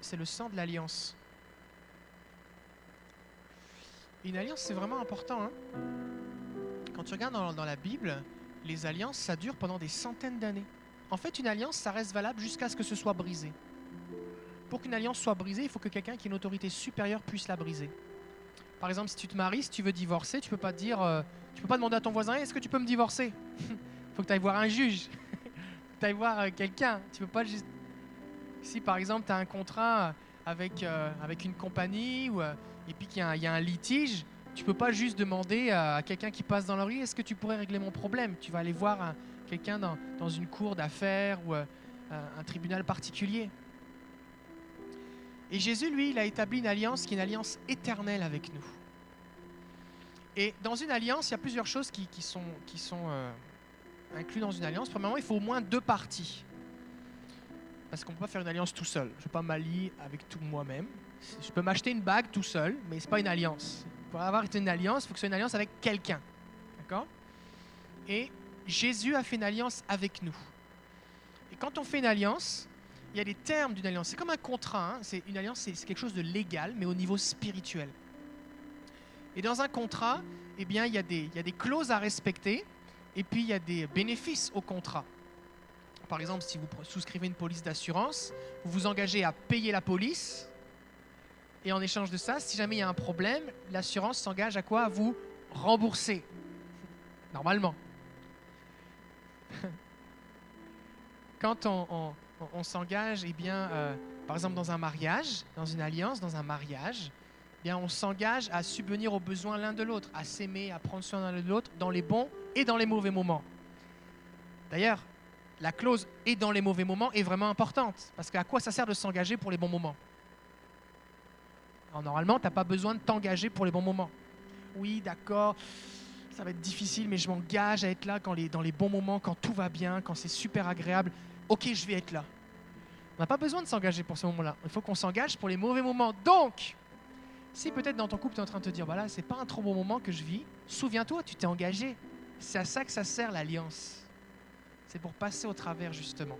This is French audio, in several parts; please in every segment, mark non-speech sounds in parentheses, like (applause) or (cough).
c'est le sang de l'alliance. Une alliance, c'est vraiment important. hein. Quand tu regardes dans, la Bible, les alliances, ça dure pendant des centaines d'années. En fait, une alliance, ça reste valable jusqu'à ce que ce soit brisé. Pour qu'une alliance soit brisée, il faut que quelqu'un qui a une autorité supérieure puisse la briser. Par exemple, si tu te maries, si tu veux divorcer, tu peux pas dire, euh, tu peux pas demander à ton voisin, est-ce que tu peux me divorcer? Il (laughs) faut que tu ailles voir un juge, (laughs) tu ailles voir euh, quelqu'un. Tu peux pas juste. Si par exemple tu as un contrat avec, euh, avec une compagnie euh, et puis qu'il y, a un- il y a un litige, tu peux pas juste demander à, quelqu'un qui passe dans la rue, est-ce que tu pourrais régler mon problème? Tu vas aller voir un- quelqu'un dans, une cour d'affaires ou euh, un- un tribunal particulier. Et Jésus, lui, il a établi une alliance qui est une alliance éternelle avec nous. Et dans une alliance, il y a plusieurs choses qui, sont, incluses dans une alliance. Premièrement, il faut au moins deux parties. Parce qu'on peut pas faire une alliance tout seul. Je vais pas m'allier avec tout moi-même. Je peux m'acheter une bague tout seul, mais ce n'est pas une alliance. Pour avoir une alliance, il faut que ce soit une alliance avec quelqu'un. D'accord? Et Jésus a fait une alliance avec nous. Et quand on fait une alliance, il y a des termes d'une alliance. C'est comme un contrat. hein. C'est une alliance, c'est c'est quelque chose de légal, mais au niveau spirituel. Et dans un contrat, eh bien, il y a des clauses à respecter, et puis il y a des bénéfices au contrat. Par exemple, si vous souscrivez une police d'assurance, vous vous engagez à payer la police, et en échange de ça, si jamais il y a un problème, l'assurance s'engage à quoi? À vous rembourser. Normalement. (laughs) Quand on s'engage, eh bien, euh, par exemple dans un mariage, dans une alliance, dans un mariage, eh bien, on s'engage à subvenir aux besoins l'un de l'autre, à s'aimer, à prendre soin l'un de l'autre, dans les bons et dans les mauvais moments. D'ailleurs, la clause et dans les mauvais moments est vraiment importante, parce qu'à quoi ça sert de s'engager pour les bons moments? Alors, Normalement, tu n'as pas besoin de t'engager pour les bons moments. Oui, d'accord, ça va être difficile, mais je m'engage à être là quand dans les bons moments, quand tout va bien, quand c'est super agréable. Ok, je vais être là. On n'a pas besoin de s'engager pour ce moment-là. Il faut qu'on s'engage pour les mauvais moments. Donc, si peut-être dans ton couple, tu es en train de te dire, voilà, c'est pas un trop bon moment que je vis, souviens-toi, tu t'es engagé. C'est à ça que ça sert l'alliance. C'est pour passer au travers, justement.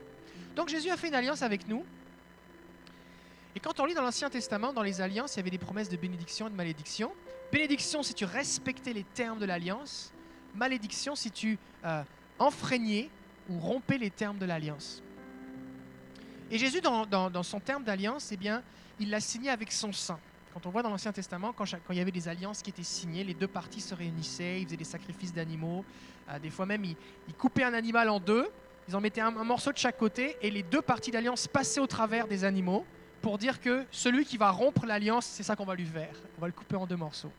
Donc Jésus a fait une alliance avec nous. Et quand on lit dans l'Ancien Testament, dans les alliances, il y avait des promesses de bénédiction et de malédiction. Bénédiction si tu respectais les termes de l'alliance. Malédiction si tu euh, enfreignais ou rompais les termes de l'alliance. Et Jésus, dans, dans- son terme d'alliance, eh bien, il l'a signé avec son sang. Quand on voit dans l'Ancien Testament, quand, il y avait des alliances qui étaient signées, les deux parties se réunissaient, ils faisaient des sacrifices d'animaux. Euh, des fois même, ils, ils coupaient un animal en deux, ils en mettaient un, morceau de chaque côté, et les deux parties d'alliance passaient au travers des animaux pour dire que celui qui va rompre l'alliance, c'est ça qu'on va lui faire. On va le couper en deux morceaux.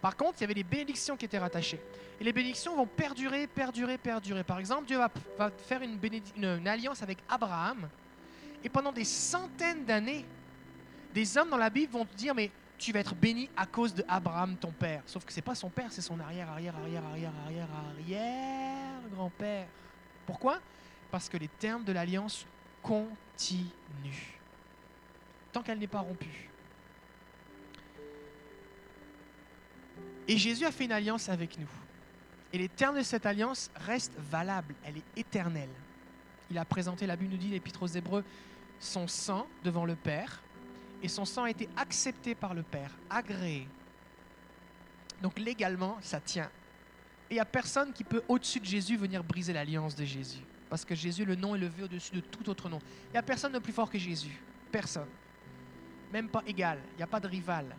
Par contre, il y avait des bénédictions qui étaient rattachées. Et les bénédictions vont perdurer, perdurer, perdurer. Par exemple, Dieu va, faire une alliance avec Abraham. Et pendant des centaines d'années, des hommes dans la Bible vont te dire, mais tu vas être béni à cause de Abraham, ton père. Sauf que c'est pas son père, c'est son arrière, arrière, arrière, arrière, arrière, arrière grand-père. Pourquoi? Parce que les termes de l'alliance continuent tant qu'elle n'est pas rompue. Et Jésus a fait une alliance avec nous. Et les termes de cette alliance restent valables, elle est éternelle. Il a présenté, la Bible nous dit, l'Épître aux Hébreux, son sang devant le Père, et son sang a été accepté par le Père, agréé. Donc légalement, ça tient. Et il n'y a personne qui peut, au-dessus de Jésus, venir briser l'alliance de Jésus. Parce que Jésus, le nom est levé au-dessus de tout autre nom. Il n'y a personne de plus fort que Jésus. Personne. Même pas égal. Il n'y a pas de rival.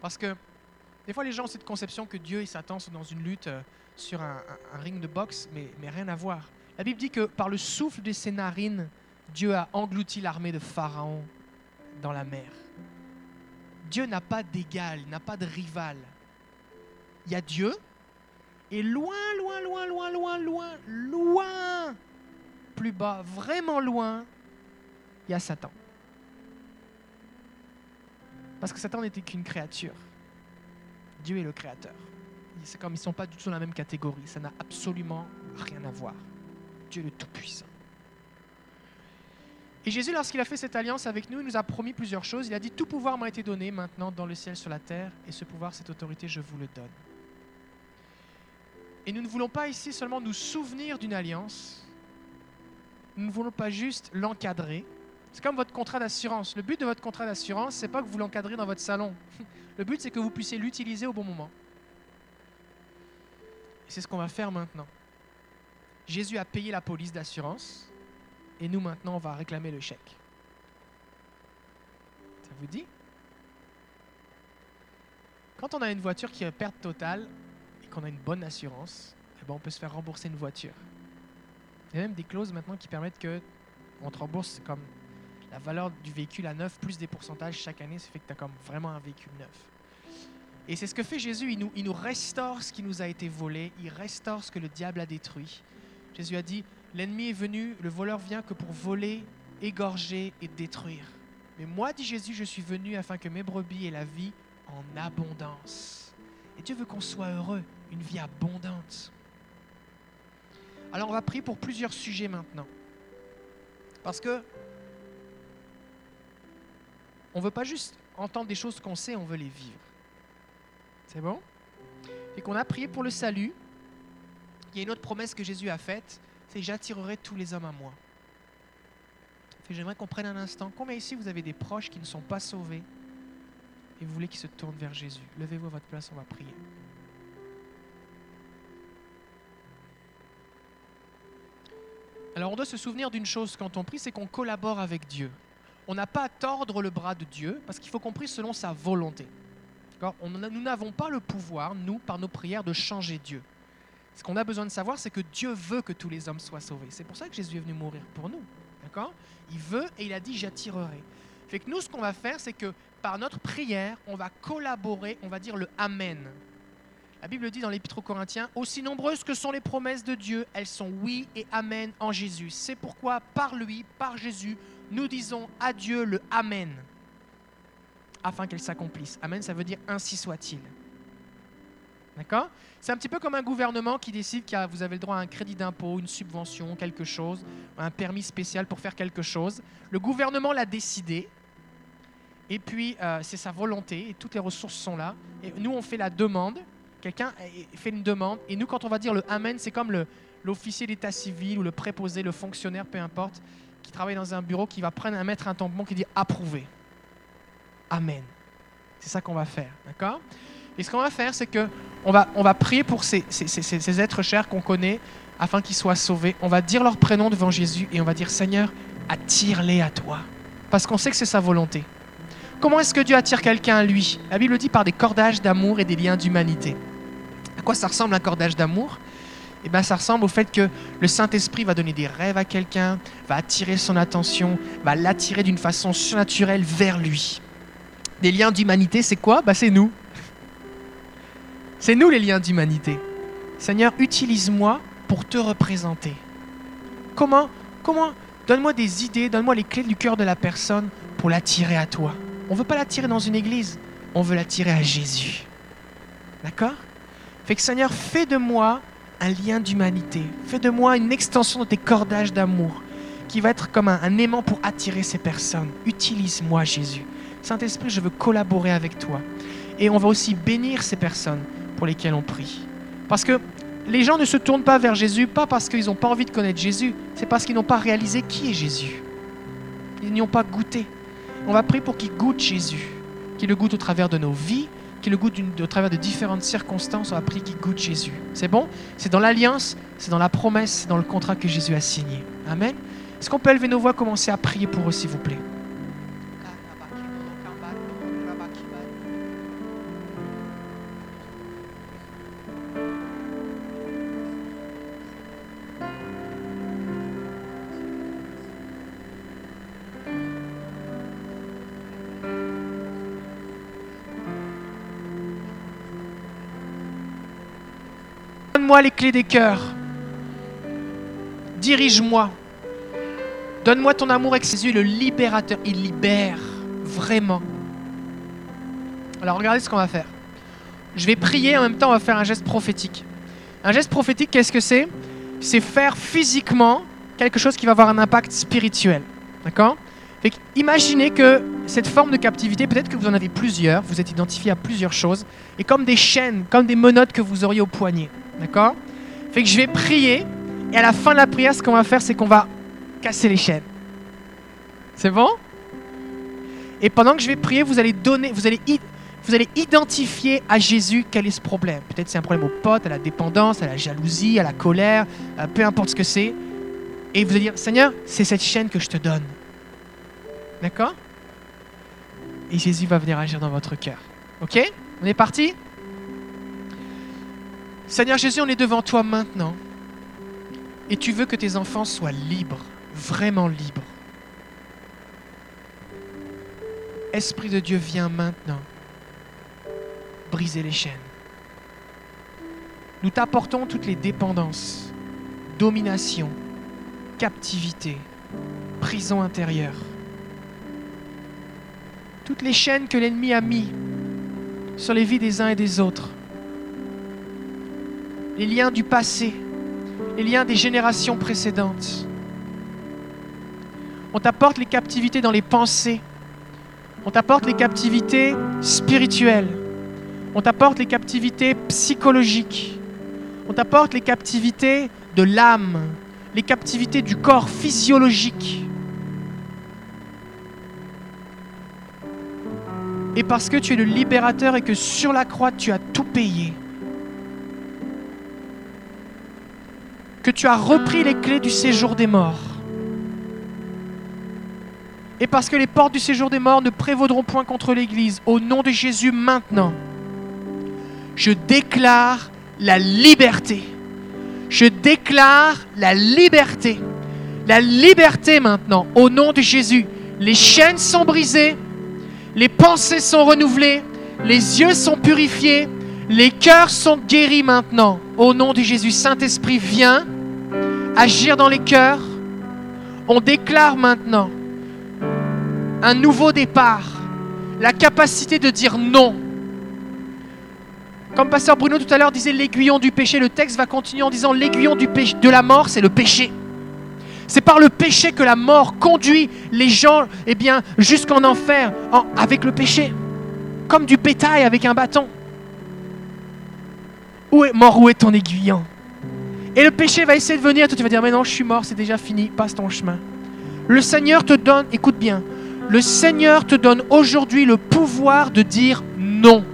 Parce que des fois, les gens ont cette conception que Dieu et Satan sont dans une lutte euh, sur un, ring de boxe, mais, mais rien à voir. La Bible dit que par le souffle de ses narines, Dieu a englouti l'armée de Pharaon dans la mer. Dieu n'a pas d'égal, il n'a pas de rival. Il y a Dieu, et loin, loin, loin, loin, loin, loin, loin, plus bas, vraiment loin, il y a Satan. Parce que Satan n'était qu'une créature. Dieu est le créateur. C'est comme ils ne sont pas du tout dans la même catégorie. Ça n'a absolument rien à voir. Dieu est le Tout-Puissant. Et Jésus, lorsqu'il a fait cette alliance avec nous, il nous a promis plusieurs choses. Il a dit, tout pouvoir m'a été donné maintenant dans le ciel, sur la terre, et ce pouvoir, cette autorité, je vous le donne. Et nous ne voulons pas ici seulement nous souvenir d'une alliance. Nous ne voulons pas juste l'encadrer. C'est comme votre contrat d'assurance. Le but de votre contrat d'assurance, c'est pas que vous l'encadrez dans votre salon. (laughs) Le but, c'est que vous puissiez l'utiliser au bon moment. Et c'est ce qu'on va faire maintenant. Jésus a payé la police d'assurance et nous maintenant, on va réclamer le chèque. Ça vous dit? Quand on a une voiture qui est perte totale et qu'on a une bonne assurance, eh ben on peut se faire rembourser une voiture. Il y a même des clauses maintenant qui permettent que on te rembourse comme la valeur du véhicule à neuf plus des pourcentages chaque année, ça fait que tu as comme vraiment un véhicule neuf. Et c'est ce que fait Jésus, il nous, il nous restaure ce qui nous a été volé, il restaure ce que le diable a détruit. Jésus a dit, l'ennemi est venu, le voleur vient que pour voler, égorger et détruire. Mais moi, dit Jésus, je suis venu afin que mes brebis aient la vie en abondance. Et Dieu veut qu'on soit heureux, une vie abondante. Alors on va prier pour plusieurs sujets maintenant. Parce que on ne veut pas juste entendre des choses qu'on sait, on veut les vivre. C'est bon? Et qu'on a prié pour le salut. Il y a une autre promesse que Jésus a faite, j'attirerai tous les hommes à moi. J'aimerais qu'on prenne un instant. Combien ici vous avez des proches qui ne sont pas sauvés et vous voulez qu'ils se tournent vers Jésus? Levez-vous à votre place, on va prier. Alors on doit se souvenir d'une chose quand on prie, c'est qu'on collabore avec Dieu. On n'a pas à tordre le bras de Dieu parce qu'il faut qu'on prie selon sa volonté. On, nous n'avons pas le pouvoir, nous, par nos prières, de changer Dieu. Ce qu'on a besoin de savoir, c'est que Dieu veut que tous les hommes soient sauvés. C'est pour ça que Jésus est venu mourir pour nous. D'accord? Il veut et il a dit j'attirerai. Fait que nous, ce qu'on va faire, c'est que par notre prière, on va collaborer, on va dire le Amen. La Bible dit dans l'Épître aux Corinthiens, aussi nombreuses que sont les promesses de Dieu, elles sont oui et Amen en Jésus. C'est pourquoi par lui, par Jésus, nous disons à Dieu le Amen, afin qu'elle s'accomplisse. Amen, ça veut dire ainsi soit-il. D'accord? C'est un petit peu comme un gouvernement qui décide que vous avez le droit à un crédit d'impôt, une subvention, quelque chose, un permis spécial pour faire quelque chose. Le gouvernement l'a décidé, et puis euh, c'est sa volonté, et toutes les ressources sont là. Et nous, on fait la demande, Quelqu'un fait une demande, et nous, quand on va dire le Amen, c'est comme l'officier d'état civil ou le préposé, le fonctionnaire, peu importe, qui travaille dans un bureau, qui va prendre mettre un tampon qui dit approuvé. Amen. C'est ça qu'on va faire, d'accord? Et ce qu'on va faire, c'est que on va, on va prier pour ces, ces, ces êtres chers qu'on connaît afin qu'ils soient sauvés. On va dire leur prénom devant Jésus et on va dire Seigneur, attire-les à toi. Parce qu'on sait que c'est sa volonté. Comment est-ce que Dieu attire quelqu'un à lui? La Bible dit par des cordages d'amour et des liens d'humanité. À quoi ça ressemble un cordage d'amour? Eh bien, ça ressemble au fait que le Saint-Esprit va donner des rêves à quelqu'un, va attirer son attention, va l'attirer d'une façon surnaturelle vers lui. Des liens d'humanité, c'est quoi? Bah, C'est nous. C'est nous les liens d'humanité. Seigneur, utilise-moi pour te représenter. Comment Comment Donne-moi des idées, donne-moi les clés du cœur de la personne pour l'attirer à toi. On ne veut pas l'attirer dans une église, on veut l'attirer à Jésus. D'accord? Fait que Seigneur, fais de moi un lien d'humanité. Fais de moi une extension de tes cordages d'amour qui va être comme un, aimant pour attirer ces personnes. Utilise-moi, Jésus. Saint-Esprit, je veux collaborer avec toi. Et on va aussi bénir ces personnes pour lesquelles on prie. Parce que les gens ne se tournent pas vers Jésus, pas parce qu'ils n'ont pas envie de connaître Jésus, c'est parce qu'ils n'ont pas réalisé qui est Jésus. Ils n'y ont pas goûté. On va prier pour qu'ils goûtent Jésus, qu'ils le goûtent au travers de nos vies, qui le goûte au travers de différentes circonstances, on a prié qu'il goûte Jésus. C'est bon? C'est dans l'alliance, c'est dans la promesse, c'est dans le contrat que Jésus a signé. Amen. Est-ce qu'on peut élever nos voix, commencer à prier pour eux, s'il vous plaît? Donne-moi les clés des cœurs. Dirige-moi. Donne-moi ton amour avec le libérateur. Il libère vraiment. Alors regardez ce qu'on va faire. Je vais prier, en même temps on va faire un geste prophétique. Un geste prophétique, qu'est-ce que c'est? C'est faire physiquement quelque chose qui va avoir un impact spirituel. D'accord? Imaginez que cette forme de captivité, peut-être que vous en avez plusieurs, vous êtes identifié à plusieurs choses, et comme des chaînes, comme des menottes que vous auriez au poignet. D'accord? Fait que je vais prier et à la fin de la prière, ce qu'on va faire, c'est qu'on va casser les chaînes. C'est bon? Et pendant que je vais prier, vous allez donner, vous allez, vous allez identifier à Jésus quel est ce problème. Peut-être c'est un problème au pote, à la dépendance, à la jalousie, à la colère, peu importe ce que c'est. Et vous allez dire, Seigneur, c'est cette chaîne que je te donne. D'accord? Et Jésus va venir agir dans votre cœur. Ok? On est parti? Seigneur Jésus, on est devant toi maintenant. Et tu veux que tes enfants soient libres, vraiment libres. Esprit de Dieu, viens maintenant briser les chaînes. Nous t'apportons toutes les dépendances, domination, captivité, prison intérieure. Toutes les chaînes que l'ennemi a mis sur les vies des uns et des autres les liens du passé, les liens des générations précédentes. On t'apporte les captivités dans les pensées. On t'apporte les captivités spirituelles. On t'apporte les captivités psychologiques. On t'apporte les captivités de l'âme, les captivités du corps physiologique. Et parce que tu es le libérateur et que sur la croix tu as tout payé, que tu as repris les clés du séjour des morts. Et parce que les portes du séjour des morts ne prévaudront point contre l'Église, au nom de Jésus maintenant, je déclare la liberté. Je déclare la liberté. La liberté maintenant, au nom de Jésus. Les chaînes sont brisées, les pensées sont renouvelées, les yeux sont purifiés, les cœurs sont guéris maintenant. Au nom de Jésus, Saint-Esprit, viens agir dans les cœurs. On déclare maintenant un nouveau départ, la capacité de dire non. Comme Pasteur Bruno tout à l'heure disait l'aiguillon du péché, le texte va continuer en disant l'aiguillon de la mort, c'est le péché. C'est par le péché que la mort conduit les gens eh bien, jusqu'en enfer avec le péché, comme du bétail avec un bâton. Où est, mort, où est ton aiguillon? Et le péché va essayer de venir, toi tu vas dire, mais non, je suis mort, c'est déjà fini, passe ton chemin. Le Seigneur te donne, écoute bien, le Seigneur te donne aujourd'hui le pouvoir de dire non.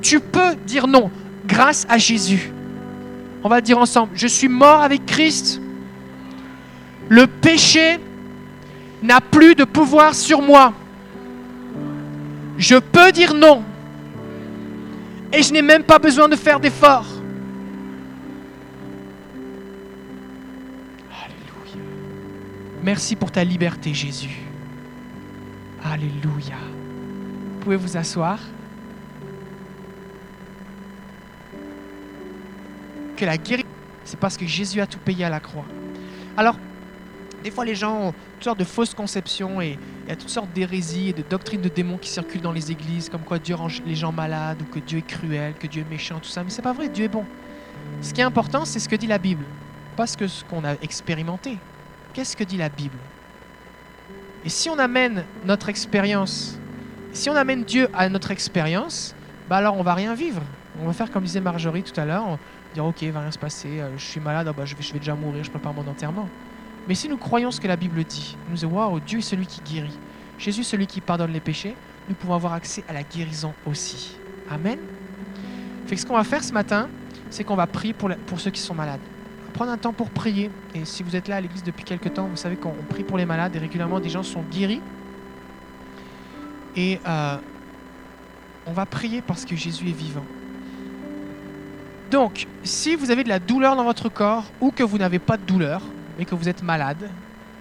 Tu peux dire non grâce à Jésus. On va dire ensemble, je suis mort avec Christ. Le péché n'a plus de pouvoir sur moi. Je peux dire non et je n'ai même pas besoin de faire d'efforts. Merci pour ta liberté, Jésus. Alléluia. Vous pouvez vous asseoir? Que la guérison, c'est parce que Jésus a tout payé à la croix. Alors, des fois, les gens ont toutes sortes de fausses conceptions et il y a toutes sortes d'hérésies et de doctrines de démons qui circulent dans les églises, comme quoi Dieu rend les gens malades ou que Dieu est cruel, que Dieu est méchant, tout ça. Mais c'est pas vrai, Dieu est bon. Ce qui est important, c'est ce que dit la Bible, pas ce qu'on a expérimenté. Qu'est-ce que dit la Bible? Et si on amène notre expérience, si on amène Dieu à notre expérience, bah alors on va rien vivre. On va faire comme disait Marjorie tout à l'heure, dire ok, il va rien se passer, euh, je suis malade, oh bah, je, vais, déjà mourir, je prépare mon enterrement. Mais si nous croyons ce que la Bible dit, nous disons Waouh, Dieu est celui qui guérit. Jésus celui qui pardonne les péchés. Nous pouvons avoir accès à la guérison aussi. Amen? Fait ce qu'on va faire ce matin, c'est qu'on va prier pour ceux qui sont malades. Prendre un temps pour prier. Et si vous êtes là à l'église depuis quelques temps, vous savez qu'on prie pour les malades et régulièrement des gens sont guéris. Et euh, on va prier parce que Jésus est vivant. Donc, si vous avez de la douleur dans votre corps ou que vous n'avez pas de douleur, mais que vous êtes malade,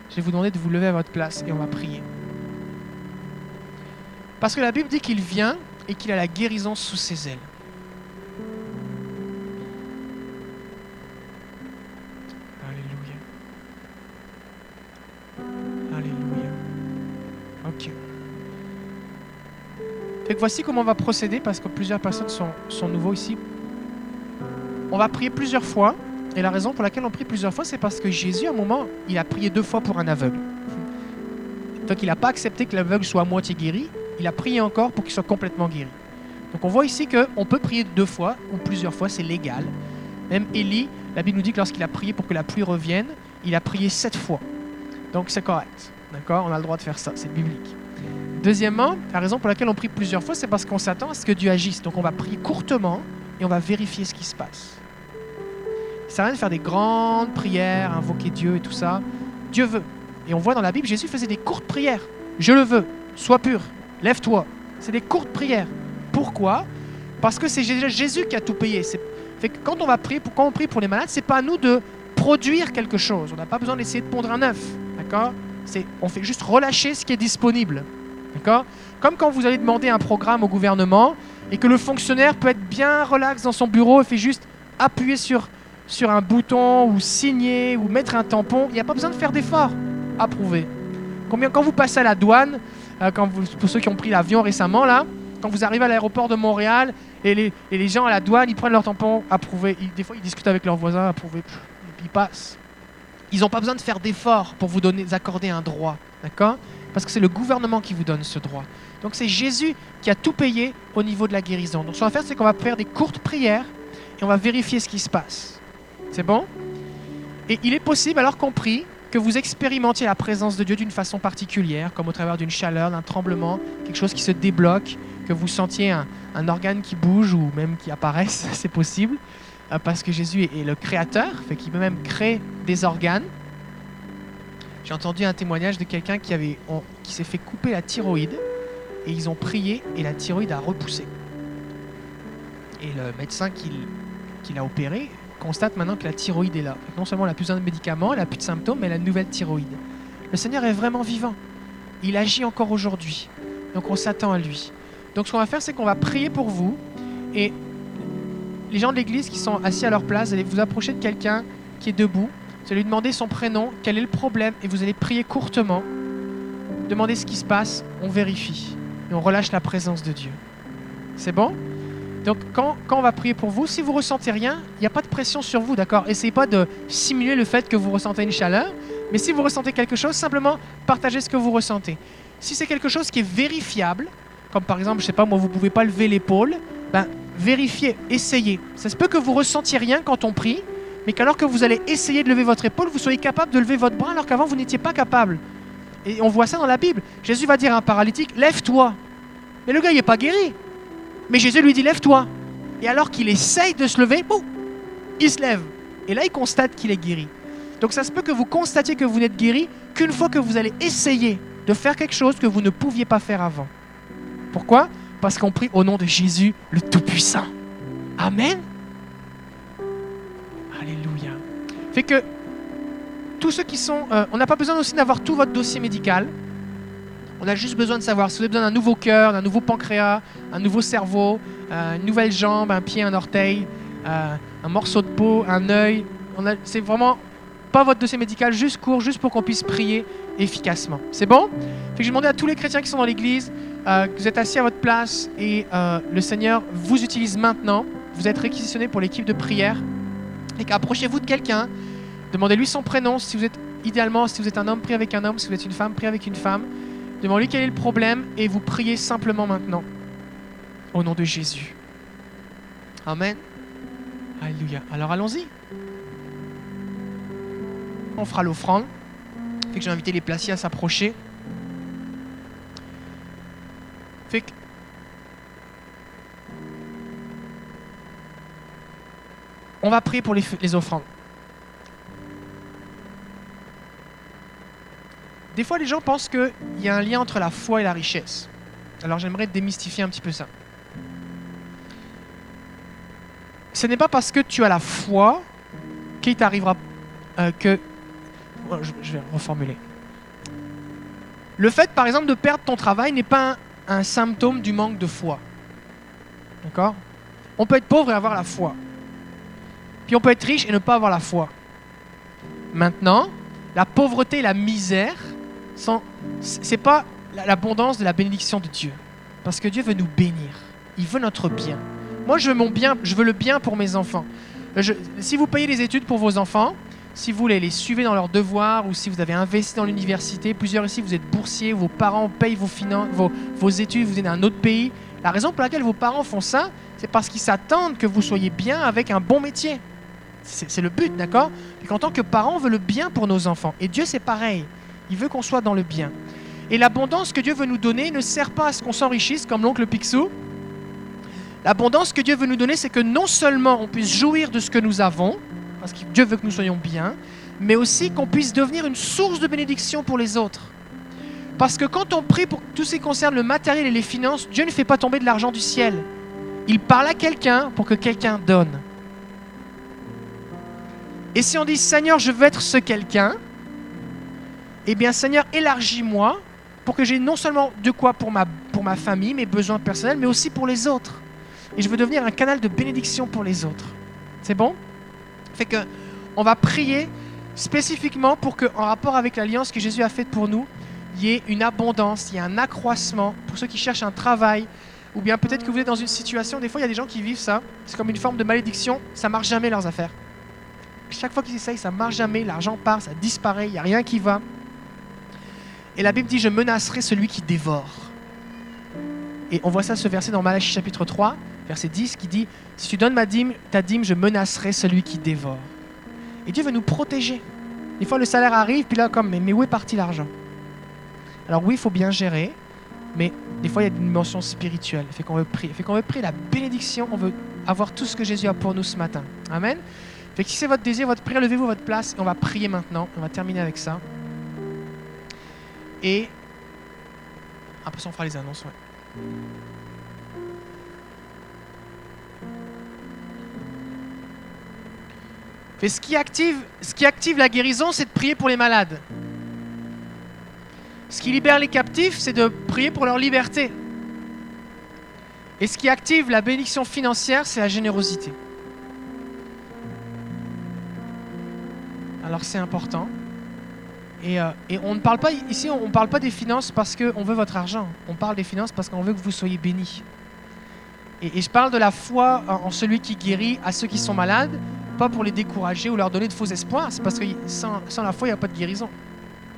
je vais vous demander de vous lever à votre place et on va prier. Parce que la Bible dit qu'il vient et qu'il a la guérison sous ses ailes. Voici comment on va procéder parce que plusieurs personnes sont, sont nouveaux ici. On va prier plusieurs fois. Et la raison pour laquelle on prie plusieurs fois, c'est parce que Jésus, à un moment, il a prié deux fois pour un aveugle. Donc il n'a pas accepté que l'aveugle soit à moitié guéri, il a prié encore pour qu'il soit complètement guéri. Donc on voit ici qu'on peut prier deux fois ou plusieurs fois, c'est légal. Même Élie, la Bible nous dit que lorsqu'il a prié pour que la pluie revienne, il a prié sept fois. Donc c'est correct. D'accord? On a le droit de faire ça, c'est biblique. Deuxièmement, la raison pour laquelle on prie plusieurs fois, c'est parce qu'on s'attend à ce que Dieu agisse. Donc on va prier courtement et on va vérifier ce qui se passe. Ça sert à rien de faire des grandes prières, invoquer Dieu et tout ça. Dieu veut. Et on voit dans la Bible, Jésus faisait des courtes prières. Je le veux, sois pur, lève-toi. C'est des courtes prières. Pourquoi? Parce que c'est Jésus qui a tout payé. Quand on va prier, on prie pour les malades, c'est pas à nous de produire quelque chose. On n'a pas besoin d'essayer de pondre un œuf. D'accord? On fait juste relâcher ce qui est disponible. D'accord? Comme quand vous allez demander un programme au gouvernement et que le fonctionnaire peut être bien relax dans son bureau et fait juste appuyer sur, un bouton ou signer ou mettre un tampon. Il n'y a pas besoin de faire d'efforts. Approuver. Combien, quand vous passez à la douane, euh, pour ceux qui ont pris l'avion récemment, là, quand vous arrivez à l'aéroport de Montréal et les, gens à la douane, ils prennent leur tampon, approuvé. des fois, ils discutent avec leurs voisins, approuvé. Ils passent. Ils n'ont pas besoin de faire d'efforts pour vous donner, accorder un droit. D'accord? Parce que c'est le gouvernement qui vous donne ce droit. Donc c'est Jésus qui a tout payé au niveau de la guérison. Donc ce qu'on va faire, c'est qu'on va faire des courtes prières et on va vérifier ce qui se passe. C'est bon? Et il est possible, alors qu'on prie, que vous expérimentiez la présence de Dieu d'une façon particulière, comme au travers d'une chaleur, d'un tremblement, quelque chose qui se débloque, que vous sentiez un, organe qui bouge ou même qui apparaisse, (laughs) c'est possible, euh, parce que Jésus est, le créateur, fait qu'il peut même créer des organes. J'ai entendu un témoignage de quelqu'un qui, qui s'est fait couper la thyroïde et ils ont prié et la thyroïde a repoussé. Et le médecin qui, l'a opéré constate maintenant que la thyroïde est là. Non seulement elle n'a plus besoin de médicaments, elle n'a plus de symptômes, mais elle a une nouvelle thyroïde. Le Seigneur est vraiment vivant. Il agit encore aujourd'hui. Donc on s'attend à lui. Donc ce qu'on va faire, c'est qu'on va prier pour vous. Et les gens de l'église qui sont assis à leur place, allez vous approcher de quelqu'un qui est debout. Vous allez lui demander son prénom, quel est le problème, et vous allez prier courtement. Demandez ce qui se passe, on vérifie on relâche la présence de Dieu. C'est bon? Donc quand, on va prier pour vous, si vous ressentez rien, il n'y a pas de pression sur vous, d'accord? Essayez pas de simuler le fait que vous ressentez une chaleur, mais si vous ressentez quelque chose, simplement partagez ce que vous ressentez. Si c'est quelque chose qui est vérifiable, comme par exemple, je sais pas moi, vous pouvez pas lever l'épaule, ben vérifiez, essayez. Ça se peut que vous ressentiez rien quand on prie, mais qu'alors que vous allez essayer de lever votre épaule, vous soyez capable de lever votre bras alors qu'avant vous n'étiez pas capable. Et on voit ça dans la Bible. Jésus va dire à un paralytique, lève-toi. Mais le gars, il n'est pas guéri. Mais Jésus lui dit, lève-toi. Et alors qu'il essaye de se lever, boum, il se lève. Et là, il constate qu'il est guéri. Donc ça se peut que vous constatiez que vous n'êtes guéri qu'une fois que vous allez essayer de faire quelque chose que vous ne pouviez pas faire avant. Pourquoi? Parce qu'on prie au nom de Jésus, le Tout-Puissant. Amen. Alléluia. Fait que tous ceux qui sont... Euh, on n'a pas besoin aussi d'avoir tout votre dossier médical. On a juste besoin de savoir si vous avez besoin d'un nouveau cœur, d'un nouveau pancréas, un nouveau cerveau, euh, une nouvelle jambe, un pied, un orteil, euh, un morceau de peau, un œil. C'est vraiment pas votre dossier médical, juste court, juste pour qu'on puisse prier efficacement. C'est bon? Fait que je demandais à tous les chrétiens qui sont dans l'église, que vous êtes assis à votre place et le Seigneur vous utilise maintenant. Vous êtes réquisitionnés pour l'équipe de prière. Et qu'approchez-vous de quelqu'un Demandez-lui son prénom. Si vous êtes, idéalement, si vous êtes un homme, priez avec un homme. Si vous êtes une femme, priez avec une femme. Demandez-lui quel est le problème et vous priez simplement maintenant. Au nom de Jésus. Amen. Alléluia. Alors allons-y. On fera l'offrande. Fait que j'ai invité les placiers à s'approcher. Fait que on va prier pour les, offrandes. Des fois, les gens pensent qu'il y a un lien entre la foi et la richesse. Alors j'aimerais démystifier un petit peu ça. Ce n'est pas parce que tu as la foi qu'il t'arrivera euh, que... Oh, je, vais reformuler. Le fait, par exemple, de perdre ton travail n'est pas un, un symptôme du manque de foi. D'accord? On peut être pauvre et avoir la foi. Puis on peut être riche et ne pas avoir la foi. Maintenant, la pauvreté et la misère c'est pas l'abondance de la bénédiction de Dieu. Parce que Dieu veut nous bénir. Il veut notre bien. Moi, je veux mon bien, je veux le bien pour mes enfants. si vous payez les études pour vos enfants, si vous les, les suivez dans leurs devoirs ou si vous avez investi dans l'université, plusieurs ici, vous êtes boursiers, vos parents payent vos, vos études, vous êtes dans un autre pays. La raison pour laquelle vos parents font ça, c'est parce qu'ils s'attendent que vous soyez bien avec un bon métier. C'est le but, d'accord? Et qu'en tant que parents, on veut le bien pour nos enfants. Et Dieu, c'est pareil. Il veut qu'on soit dans le bien. Et l'abondance que Dieu veut nous donner ne sert pas à ce qu'on s'enrichisse comme l'oncle Picsou. L'abondance que Dieu veut nous donner, c'est que non seulement on puisse jouir de ce que nous avons, parce que Dieu veut que nous soyons bien, mais aussi qu'on puisse devenir une source de bénédiction pour les autres. Parce que quand on prie pour tout ce qui concerne le matériel et les finances, Dieu ne fait pas tomber de l'argent du ciel. Il parle à quelqu'un pour que quelqu'un donne. Et si on dit Seigneur, je veux être ce quelqu'un, eh bien Seigneur, élargis-moi pour que j'ai non seulement de quoi pour ma, pour ma famille, mes besoins personnels, mais aussi pour les autres. Et je veux devenir un canal de bénédiction pour les autres. C'est bon? Fait que on va prier spécifiquement pour que, en rapport avec l'alliance que Jésus a faite pour nous, il y ait une abondance, il y ait un accroissement pour ceux qui cherchent un travail, ou bien peut-être que vous êtes dans une situation, des fois il y a des gens qui vivent ça, c'est comme une forme de malédiction, ça marche jamais leurs affaires. Chaque fois qu'ils essayent, ça marche jamais, l'argent part, ça disparaît, il n'y a rien qui va. Et la Bible dit, je menacerai celui qui dévore. Et on voit ça ce verset dans Malachie chapitre 3, verset 10, qui dit, si tu donnes ma dîme, ta dîme, je menacerai celui qui dévore. Et Dieu veut nous protéger. Des fois, le salaire arrive, puis là, comme, mais, où est parti l'argent? Alors oui, il faut bien gérer, mais des fois, il y a une dimension spirituelle. Fait qu'on veut prier. Fait qu'on veut prier la bénédiction, on veut avoir tout ce que Jésus a pour nous ce matin. Amen? Fait que si c'est votre désir, votre prière, levez-vous votre place et on va prier maintenant. On va terminer avec ça. Et après ça, on fera les annonces. Active, ce qui active la guérison, c'est de prier pour les malades. Ce qui libère les captifs, c'est de prier pour leur liberté. Et ce qui active la bénédiction financière, c'est la générosité. Alors c'est important. Et, euh, on ne parle pas ici, on ne parle pas des finances parce qu'on veut votre argent. On parle des finances parce qu'on veut que vous soyez bénis. Et, je parle de la foi en celui qui guérit à ceux qui sont malades, pas pour les décourager ou leur donner de faux espoirs, c'est parce que sans, la foi, il n'y a pas de guérison.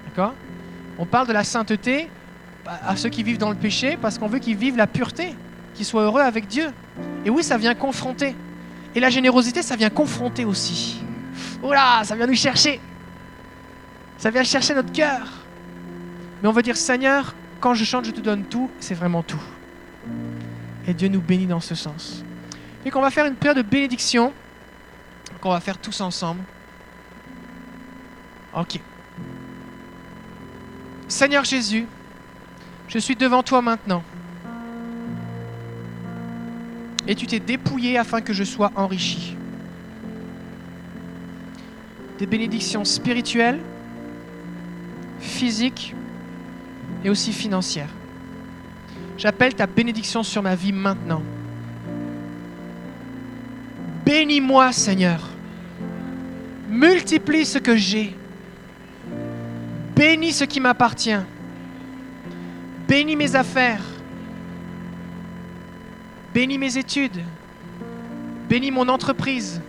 D'accord? On parle de la sainteté à ceux qui vivent dans le péché parce qu'on veut qu'ils vivent la pureté, qu'ils soient heureux avec Dieu. Et oui, ça vient confronter. Et la générosité, ça vient confronter aussi. Oula, ça vient nous chercher. Ça vient chercher notre cœur. Mais on veut dire, Seigneur, quand je chante, je te donne tout, c'est vraiment tout. Et Dieu nous bénit dans ce sens. Et qu'on va faire une prière de bénédiction qu'on va faire tous ensemble. Ok. Seigneur Jésus, je suis devant toi maintenant. Et tu t'es dépouillé afin que je sois enrichi. Des bénédictions spirituelles, physiques et aussi financières. J'appelle ta bénédiction sur ma vie maintenant. Bénis-moi, Seigneur. Multiplie ce que j'ai. Bénis ce qui m'appartient. Bénis mes affaires. Bénis mes études. Bénis mon entreprise.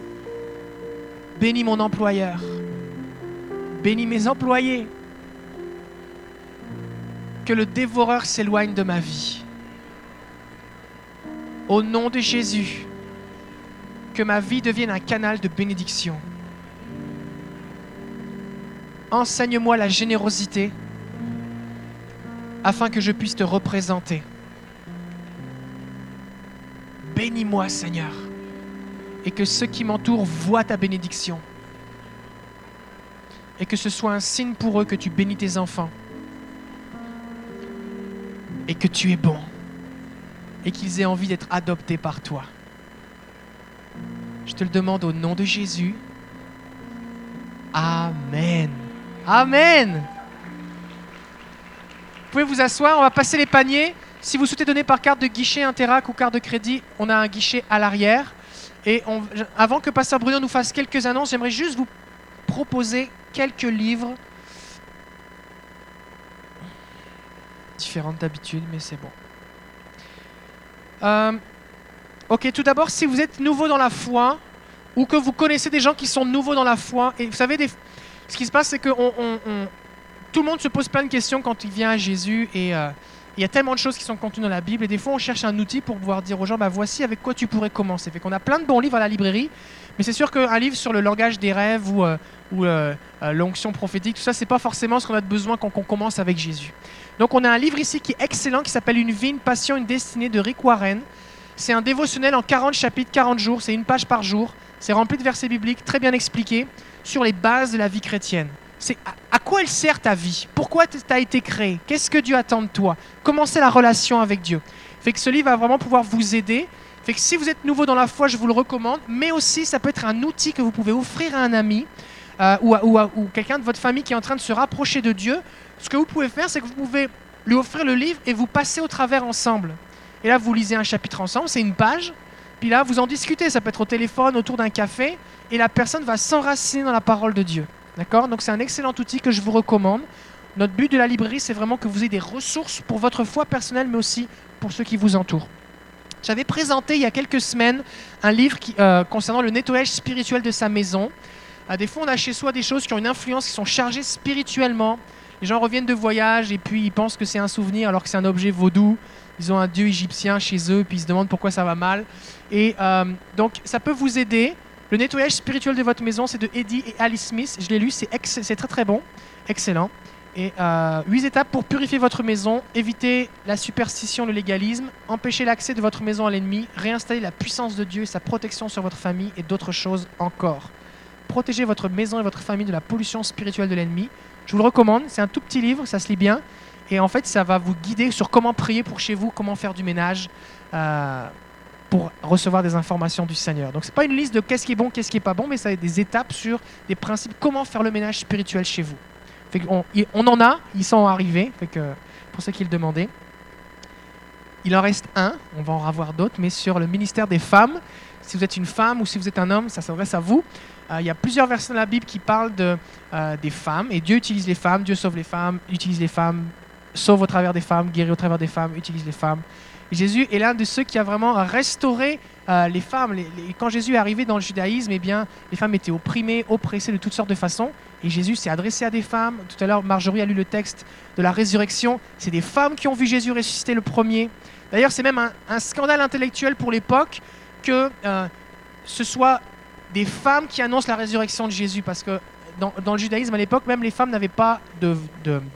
Bénis mon employeur. Bénis mes employés. Que le dévoreur s'éloigne de ma vie. Au nom de Jésus que ma vie devienne un canal de bénédiction. Enseigne-moi la générosité afin que je puisse te représenter. Bénis-moi, Seigneur, et que ceux qui m'entourent voient ta bénédiction. Et que ce soit un signe pour eux que tu bénis tes enfants. Et que tu es bon. Et qu'ils aient envie d'être adoptés par toi. Je te le demande au nom de Jésus. Amen. Amen. Vous pouvez vous asseoir, on va passer les paniers. Si vous souhaitez donner par carte de guichet, Interac ou carte de crédit, on a un guichet à l'arrière. Et avant que Pasteur Bruno nous fasse quelques annonces, j'aimerais juste vous proposer quelques livres. Différentes d'habitude, mais c'est bon. Euh, Ok, tout d'abord, si vous êtes nouveau dans la foi, ou que vous connaissez des gens qui sont nouveaux dans la foi, et vous savez, ce qui se passe, c'est que tout le monde se pose plein de questions quand il vient à Jésus, et, euh, Il y a tellement de choses qui sont contenues dans la Bible et des fois on cherche un outil pour pouvoir dire aux gens bah voici avec quoi tu pourrais commencer. Fait qu'on a plein de bons livres à la librairie, mais c'est sûr qu'un livre sur le langage des rêves ou, euh, euh, euh, l'onction prophétique, tout ça, c'est pas forcément ce qu'on a besoin quand on commence avec Jésus. Donc on a un livre ici qui est excellent qui s'appelle Une vie, une passion, une destinée de Rick Warren. C'est un dévotionnel en 40 chapitres, 40 jours, c'est une page par jour. C'est rempli de versets bibliques très bien expliqués sur les bases de la vie chrétienne. C'est à, quoi elle sert ta vie? Pourquoi tu as été créé? Qu'est-ce que Dieu attend de toi? Comment c'est la relation avec Dieu? Fait que ce livre va vraiment pouvoir vous aider. Fait que si vous êtes nouveau dans la foi, je vous le recommande. Mais aussi, ça peut être un outil que vous pouvez offrir à un ami euh, ou, ou quelqu'un de votre famille qui est en train de se rapprocher de Dieu. Ce que vous pouvez faire, c'est que vous pouvez lui offrir le livre et vous passez au travers ensemble. Et là, vous lisez un chapitre ensemble, c'est une page. Puis là, vous en discutez. Ça peut être au téléphone, autour d'un café. Et la personne va s'enraciner dans la parole de Dieu. D'accord Donc c'est un excellent outil que je vous recommande. Notre but de la librairie, c'est vraiment que vous ayez des ressources pour votre foi personnelle, mais aussi pour ceux qui vous entourent. J'avais présenté il y a quelques semaines un livre qui, euh, concernant le nettoyage spirituel de sa maison. À des fois, on a chez soi des choses qui ont une influence, qui sont chargées spirituellement. Les gens reviennent de voyage et puis ils pensent que c'est un souvenir alors que c'est un objet vaudou. Ils ont un dieu égyptien chez eux, puis ils se demandent pourquoi ça va mal. Et euh, donc, ça peut vous aider. Le nettoyage spirituel de votre maison, c'est de Eddie et Alice Smith. Je l'ai lu, c'est très très bon, excellent. Et euh, huit étapes pour purifier votre maison, éviter la superstition, le légalisme, empêcher l'accès de votre maison à l'ennemi, réinstaller la puissance de Dieu et sa protection sur votre famille et d'autres choses encore. Protéger votre maison et votre famille de la pollution spirituelle de l'ennemi. Je vous le recommande, c'est un tout petit livre, ça se lit bien. Et en fait, ça va vous guider sur comment prier pour chez vous, comment faire du ménage. Euh, pour recevoir des informations du Seigneur. Donc ce n'est pas une liste de qu'est-ce qui est bon, qu'est-ce qui est pas bon, mais ça a des étapes sur des principes, comment faire le ménage spirituel chez vous. on, en a, ils sont arrivés, fait pour ceux qui le demandaient. Il en reste un, on va en avoir d'autres, mais sur le ministère des femmes. Si vous êtes une femme ou si vous êtes un homme, ça s'adresse à vous. Euh, il y a plusieurs versets dans la Bible qui parlent de, euh, des femmes, et Dieu utilise les femmes, Dieu sauve les femmes, utilise les femmes, sauve au travers des femmes, guérit au travers des femmes, utilise les femmes. Jésus est l'un de ceux qui a vraiment restauré euh, les femmes. quand Jésus est arrivé dans le judaïsme, eh bien, les femmes étaient opprimées, oppressées de toutes sortes de façons. Et Jésus s'est adressé à des femmes. Tout à l'heure, Marjorie a lu le texte de la résurrection. C'est des femmes qui ont vu Jésus ressusciter le premier. D'ailleurs, c'est même un, scandale intellectuel pour l'époque que euh, ce soit des femmes qui annoncent la résurrection de Jésus. Parce que dans, le judaïsme à l'époque, même les femmes n'avaient pas de,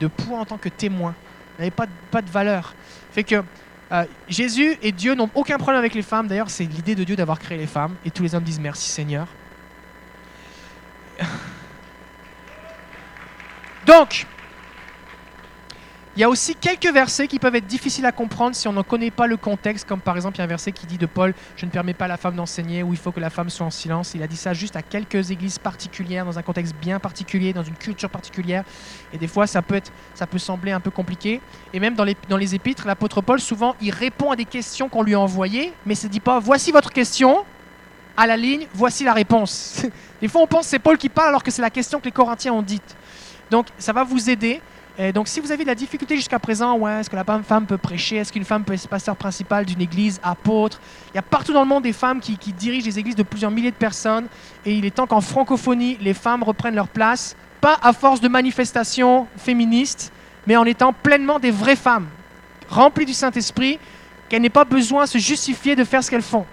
poids en tant que témoins. N'avaient pas, pas de valeur. Fait que euh, Jésus et Dieu n'ont aucun problème avec les femmes. D'ailleurs, c'est l'idée de Dieu d'avoir créé les femmes. Et tous les hommes disent merci Seigneur. (laughs) Donc, il y a aussi quelques versets qui peuvent être difficiles à comprendre si on ne connaît pas le contexte, comme par exemple il y a un verset qui dit de Paul, je ne permets pas à la femme d'enseigner, ou il faut que la femme soit en silence. Il a dit ça juste à quelques églises particulières, dans un contexte bien particulier, dans une culture particulière. Et des fois, ça peut, être, ça peut sembler un peu compliqué. Et même dans les, dans les épîtres, l'apôtre Paul, souvent, il répond à des questions qu'on lui a envoyées, mais ne se dit pas, voici votre question, à la ligne, voici la réponse. (laughs) des fois, on pense que c'est Paul qui parle alors que c'est la question que les Corinthiens ont dite. Donc, ça va vous aider donc, si vous avez de la difficulté jusqu'à présent, ouais, est-ce que la femme peut prêcher? Est-ce qu'une femme peut être pasteur principal d'une église, apôtre? Il y a partout dans le monde des femmes qui, dirigent des églises de plusieurs milliers de personnes. Et il est temps qu'en francophonie, les femmes reprennent leur place, pas à force de manifestations féministes, mais en étant pleinement des vraies femmes, remplies du Saint-Esprit, qu'elles n'aient pas besoin de se justifier de faire ce qu'elles font.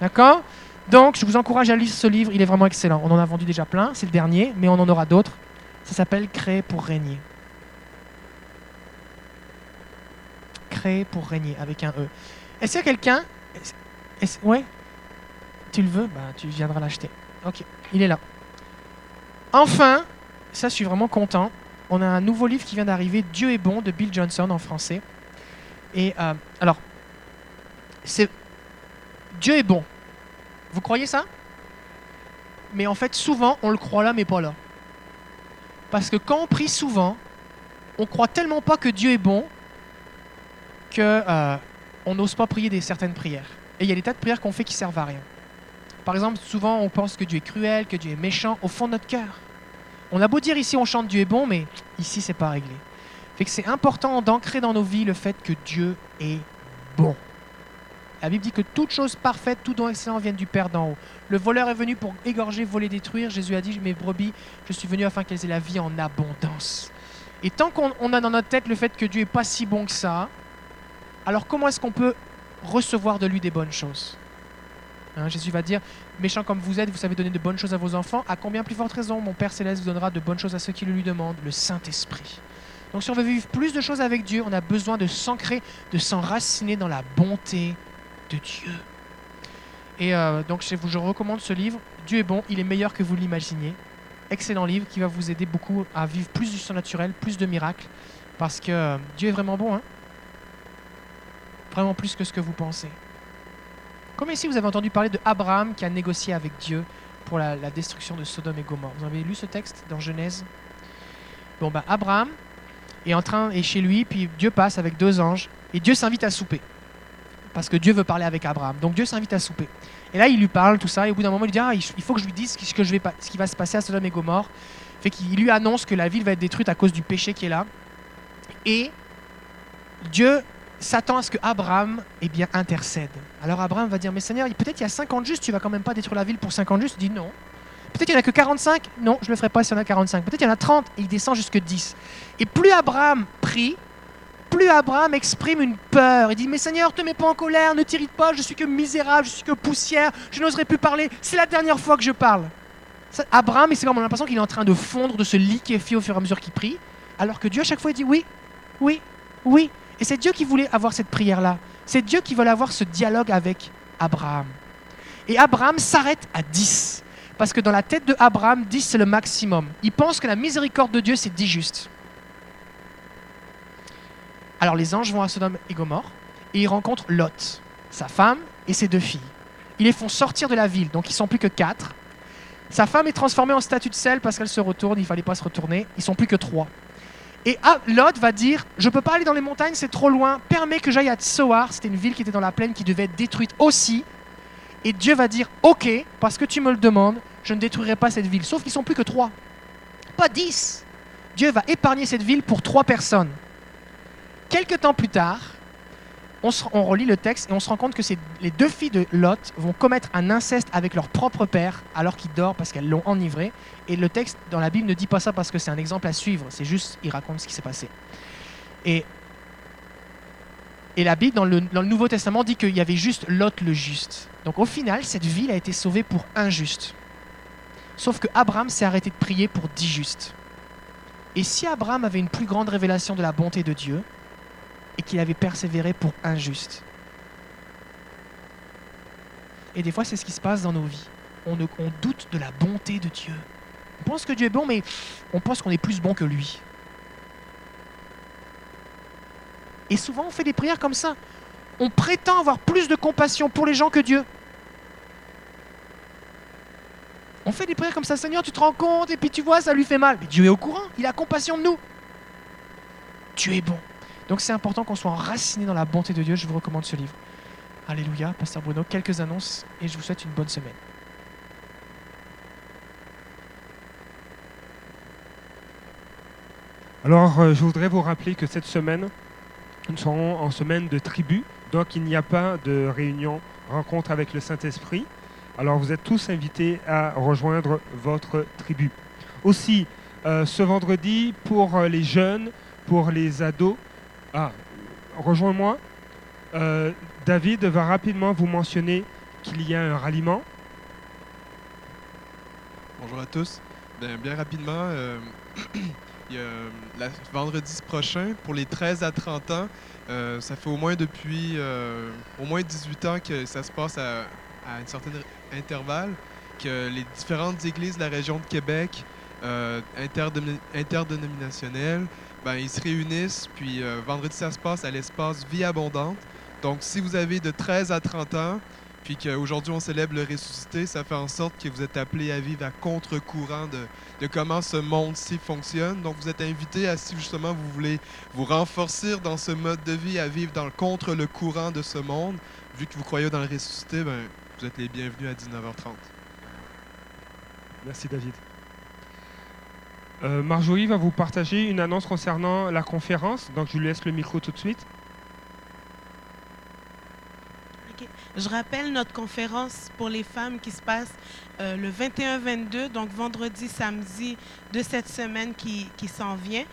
D'accord? Donc, je vous encourage à lire ce livre, il est vraiment excellent. On en a vendu déjà plein, c'est le dernier, mais on en aura d'autres. Ça s'appelle Créer pour régner. Pour régner avec un E. Est-ce qu'il y a quelqu'un? Ouais Tu le veux? Bah, Tu viendras l'acheter. Ok, il est là. Enfin, ça je suis vraiment content. On a un nouveau livre qui vient d'arriver, Dieu est bon, de Bill Johnson en français. Et euh, alors, c'est Dieu est bon. Vous croyez ça? Mais en fait, souvent, on le croit là, mais pas là. Parce que quand on prie souvent, on croit tellement pas que Dieu est bon qu'on euh, n'ose pas prier des certaines prières. Et il y a des tas de prières qu'on fait qui servent à rien. Par exemple, souvent on pense que Dieu est cruel, que Dieu est méchant au fond de notre cœur. On a beau dire ici on chante Dieu est bon, mais ici c'est pas réglé. Fait que c'est important d'ancrer dans nos vies le fait que Dieu est bon. La Bible dit que toute chose parfaite, tout don excellent viennent du Père d'en haut. Le voleur est venu pour égorger, voler, détruire. Jésus a dit, mes brebis, je suis venu afin qu'elles aient la vie en abondance. Et tant qu'on a dans notre tête le fait que Dieu est pas si bon que ça, alors comment est-ce qu'on peut recevoir de lui des bonnes choses Hein, Jésus va dire, méchant comme vous êtes, vous savez donner de bonnes choses à vos enfants, à combien plus forte raison mon Père céleste vous donnera de bonnes choses à ceux qui le lui demandent, le Saint-Esprit. Donc si on veut vivre plus de choses avec Dieu, on a besoin de s'ancrer, de s'enraciner dans la bonté de Dieu. Et euh, donc je vous recommande ce livre, Dieu est bon, il est meilleur que vous l'imaginiez. Excellent livre qui va vous aider beaucoup à vivre plus du surnaturel, plus de miracles, parce que euh, Dieu est vraiment bon, hein vraiment plus que ce que vous pensez. Comme ici, vous avez entendu parler de Abraham qui a négocié avec Dieu pour la, destruction de Sodome et Gomorre. Vous avez lu ce texte dans Genèse? Bon, ben Abraham est en train, est chez lui, puis Dieu passe avec deux anges, et Dieu s'invite à souper. Parce que Dieu veut parler avec Abraham. Donc Dieu s'invite à souper. Et là, il lui parle, tout ça, et au bout d'un moment, il lui dit Ah, il faut que je lui dise ce, que je vais ce qui va se passer à Sodome et Gomorre. Fait qu'il lui annonce que la ville va être détruite à cause du péché qui est là. Et Dieu s'attend à ce que Abraham eh bien, intercède. Alors Abraham va dire, mais Seigneur, peut-être il y a 50 justes, tu vas quand même pas détruire la ville pour 50 justes? Il dit non. Peut-être il y en a que 45. Non, je le ferai pas si y en a 45. Peut-être il y en a 30 et il descend jusque 10. Et plus Abraham prie, plus Abraham exprime une peur. Il dit, mais Seigneur, te mets pas en colère, ne t'irrite pas, je suis que misérable, je suis que poussière, je n'oserais plus parler. C'est la dernière fois que je parle. Ça, Abraham, c'est comme on a l'impression qu'il est en train de fondre, de se liquéfier au fur et à mesure qu'il prie, alors que Dieu à chaque fois il dit oui, oui, oui. Et c'est Dieu qui voulait avoir cette prière-là. C'est Dieu qui voulait avoir ce dialogue avec Abraham. Et Abraham s'arrête à 10. Parce que dans la tête de Abraham, 10 c'est le maximum. Il pense que la miséricorde de Dieu c'est 10 justes. Alors les anges vont à Sodome et Gomorre et ils rencontrent Lot, sa femme et ses deux filles. Ils les font sortir de la ville, donc ils sont plus que 4. Sa femme est transformée en statue de sel parce qu'elle se retourne, il fallait pas se retourner. Ils sont plus que 3. Et ah, Lot va dire Je peux pas aller dans les montagnes, c'est trop loin. Permets que j'aille à Tsoar. C'était une ville qui était dans la plaine qui devait être détruite aussi. Et Dieu va dire Ok, parce que tu me le demandes, je ne détruirai pas cette ville. Sauf qu'ils sont plus que trois. Pas dix. Dieu va épargner cette ville pour trois personnes. Quelques temps plus tard, on, relit le texte et on se rend compte que les deux filles de Lot vont commettre un inceste avec leur propre père alors qu'il dort parce qu'elles l'ont enivré. Et le texte dans la Bible ne dit pas ça parce que c'est un exemple à suivre, c'est juste, il raconte ce qui s'est passé. Et, et la Bible, dans le, dans le Nouveau Testament, dit qu'il y avait juste Lot le juste. Donc au final, cette ville a été sauvée pour un juste. Sauf que Abraham s'est arrêté de prier pour dix justes. Et si Abraham avait une plus grande révélation de la bonté de Dieu, et qu'il avait persévéré pour un juste Et des fois, c'est ce qui se passe dans nos vies. On, doute de la bonté de Dieu. On pense que Dieu est bon, mais on pense qu'on est plus bon que lui. Et souvent, on fait des prières comme ça. On prétend avoir plus de compassion pour les gens que Dieu. On fait des prières comme ça, Seigneur, tu te rends compte, et puis tu vois, ça lui fait mal. Mais Dieu est au courant, il a compassion de nous. Dieu est bon. Donc c'est important qu'on soit enraciné dans la bonté de Dieu. Je vous recommande ce livre. Alléluia, Pasteur Bruno. Quelques annonces et je vous souhaite une bonne semaine. Alors, euh, je voudrais vous rappeler que cette semaine, nous serons en semaine de tribu, donc il n'y a pas de réunion, rencontre avec le Saint-Esprit. Alors, vous êtes tous invités à rejoindre votre tribu. Aussi, euh, ce vendredi, pour euh, les jeunes, pour les ados, ah, rejoins-moi. Euh, David va rapidement vous mentionner qu'il y a un ralliement. Bonjour à tous. Ben, bien rapidement, euh, (clears throat) euh, vendredi prochain, pour les 13 à 30 ans, ça fait au moins depuis au moins 18 ans que ça se passe à, à un certain intervalle, que les différentes églises de la région de Québec, interdénomi- interdénominationnelles, ben, ils se réunissent, puis euh, vendredi, ça se passe à l'espace Vie Abondante. Donc, si vous avez de 13 à 30 ans, puis qu'aujourd'hui on célèbre le ressuscité, ça fait en sorte que vous êtes appelés à vivre à contre-courant de, de comment ce monde-ci fonctionne. Donc vous êtes invités à, si justement vous voulez vous renforcer dans ce mode de vie, à vivre dans le contre le courant de ce monde, vu que vous croyez dans le ressuscité, ben, vous êtes les bienvenus à 19h30. Merci David. Euh, Marjorie va vous partager une annonce concernant la conférence, donc je lui laisse le micro tout de suite. Je rappelle notre conférence pour les femmes qui se passe euh, le 21-22, donc vendredi, samedi de cette semaine qui, s'en vient.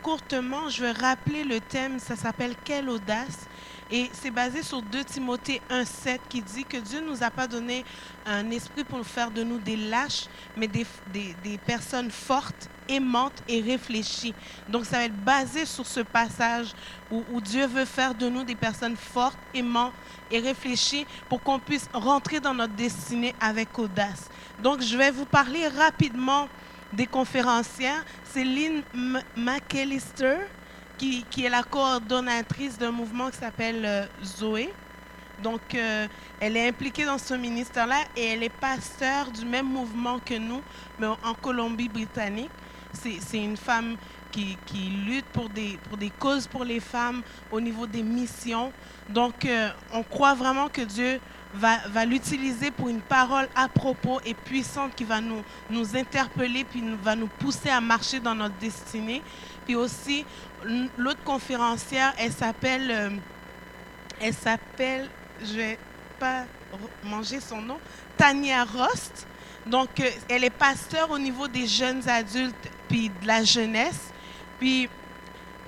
Courtement, je vais rappeler le thème, ça s'appelle Quelle audace et c'est basé sur 2 Timothée 1,7 qui dit que Dieu ne nous a pas donné un esprit pour faire de nous des lâches, mais des, des- personnes fortes, aimantes et réfléchies. Donc ça va être basé sur ce passage où, Dieu veut faire de nous des personnes fortes, aimantes et réfléchies pour qu'on puisse rentrer dans notre destinée avec audace. Donc je vais vous parler rapidement des conférencières. M- McAllister qui, est la coordonnatrice d'un mouvement qui s'appelle euh, Zoé. Donc, euh, elle est impliquée dans ce ministère-là et elle est pasteur du même mouvement que nous, mais en Colombie-Britannique. C'est une femme qui, lutte pour des, causes pour les femmes au niveau des missions. Donc, euh, on croit vraiment que Dieu va, l'utiliser pour une parole à propos et puissante qui va nous, nous interpeller puis va nous pousser à marcher dans notre destinée. Puis aussi, l'autre conférencière, elle s'appelle, euh, elle s'appelle, je vais pas manger son nom, Tania Rost. Donc, euh, elle est pasteur au niveau des jeunes adultes puis de la jeunesse. Puis,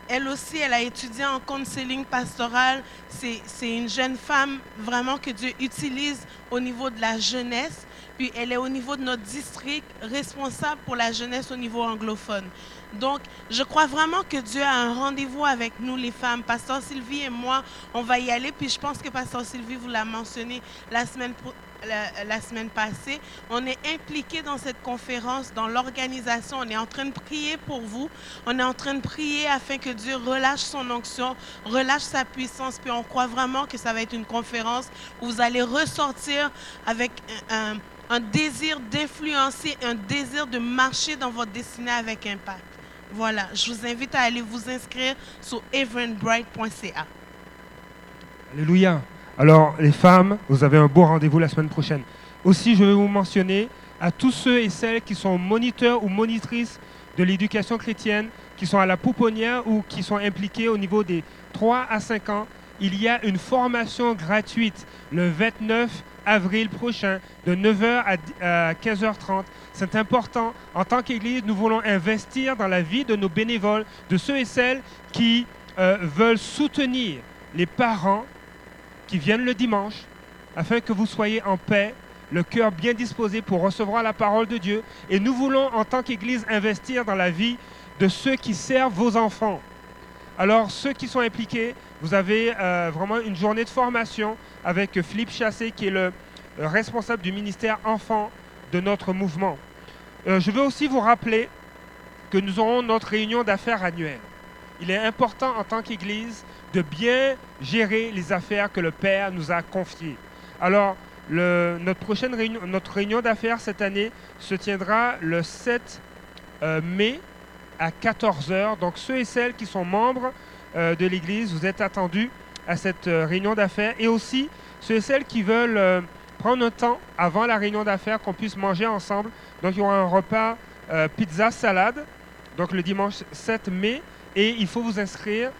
elle aussi, elle a étudié en counseling pastoral. C'est une jeune femme vraiment que Dieu utilise au niveau de la jeunesse. Puis elle est au niveau de notre district responsable pour la jeunesse au niveau anglophone. Donc, je crois vraiment que Dieu a un rendez-vous avec nous, les femmes. Pasteur Sylvie et moi, on va y aller. Puis je pense que Pasteur Sylvie vous l'a mentionné la semaine, la, semaine passée. On est impliqué dans cette conférence, dans l'organisation. On est en train de prier pour vous. On est en train de prier afin que Dieu relâche son onction, relâche sa puissance. Puis on croit vraiment que ça va être une conférence où vous allez ressortir avec un- un désir d'influencer, un désir de marcher dans votre destinée avec impact. Voilà, je vous invite à aller vous inscrire sur eventbrite.ca. Alléluia. Alors, les femmes, vous avez un beau rendez-vous la semaine prochaine. Aussi, je vais vous mentionner à tous ceux et celles qui sont moniteurs ou monitrices de l'éducation chrétienne, qui sont à la pouponnière ou qui sont impliqués au niveau des 3 à 5 ans, il y a une formation gratuite le 29 avril prochain de 9h à dix- à 15h30. C'est important. En tant qu'Église, nous voulons investir dans la vie de nos bénévoles, de ceux et celles qui euh, veulent soutenir les parents qui viennent le dimanche, afin que vous soyez en paix, le cœur bien disposé pour recevoir la parole de Dieu. Et nous voulons, en tant qu'Église, investir dans la vie de ceux qui servent vos enfants. Alors, ceux qui sont impliqués, vous avez euh, vraiment une journée de formation avec Philippe Chassé, qui est le euh, responsable du ministère enfant de notre mouvement. Euh, je veux aussi vous rappeler que nous aurons notre réunion d'affaires annuelle. Il est important en tant qu'Église de bien gérer les affaires que le Père nous a confiées. Alors, notre prochaine réunion, notre réunion d'affaires cette année se tiendra le 7 euh, mai à 14h. Donc, ceux et celles qui sont membres euh, de l'Église, vous êtes attendus à cette euh, réunion d'affaires. Et aussi, ceux et celles qui veulent euh, prendre un temps avant la réunion d'affaires, qu'on puisse manger ensemble. Donc, il y aura un repas pizza salade, donc le dimanche 7 mai. Et il faut vous inscrire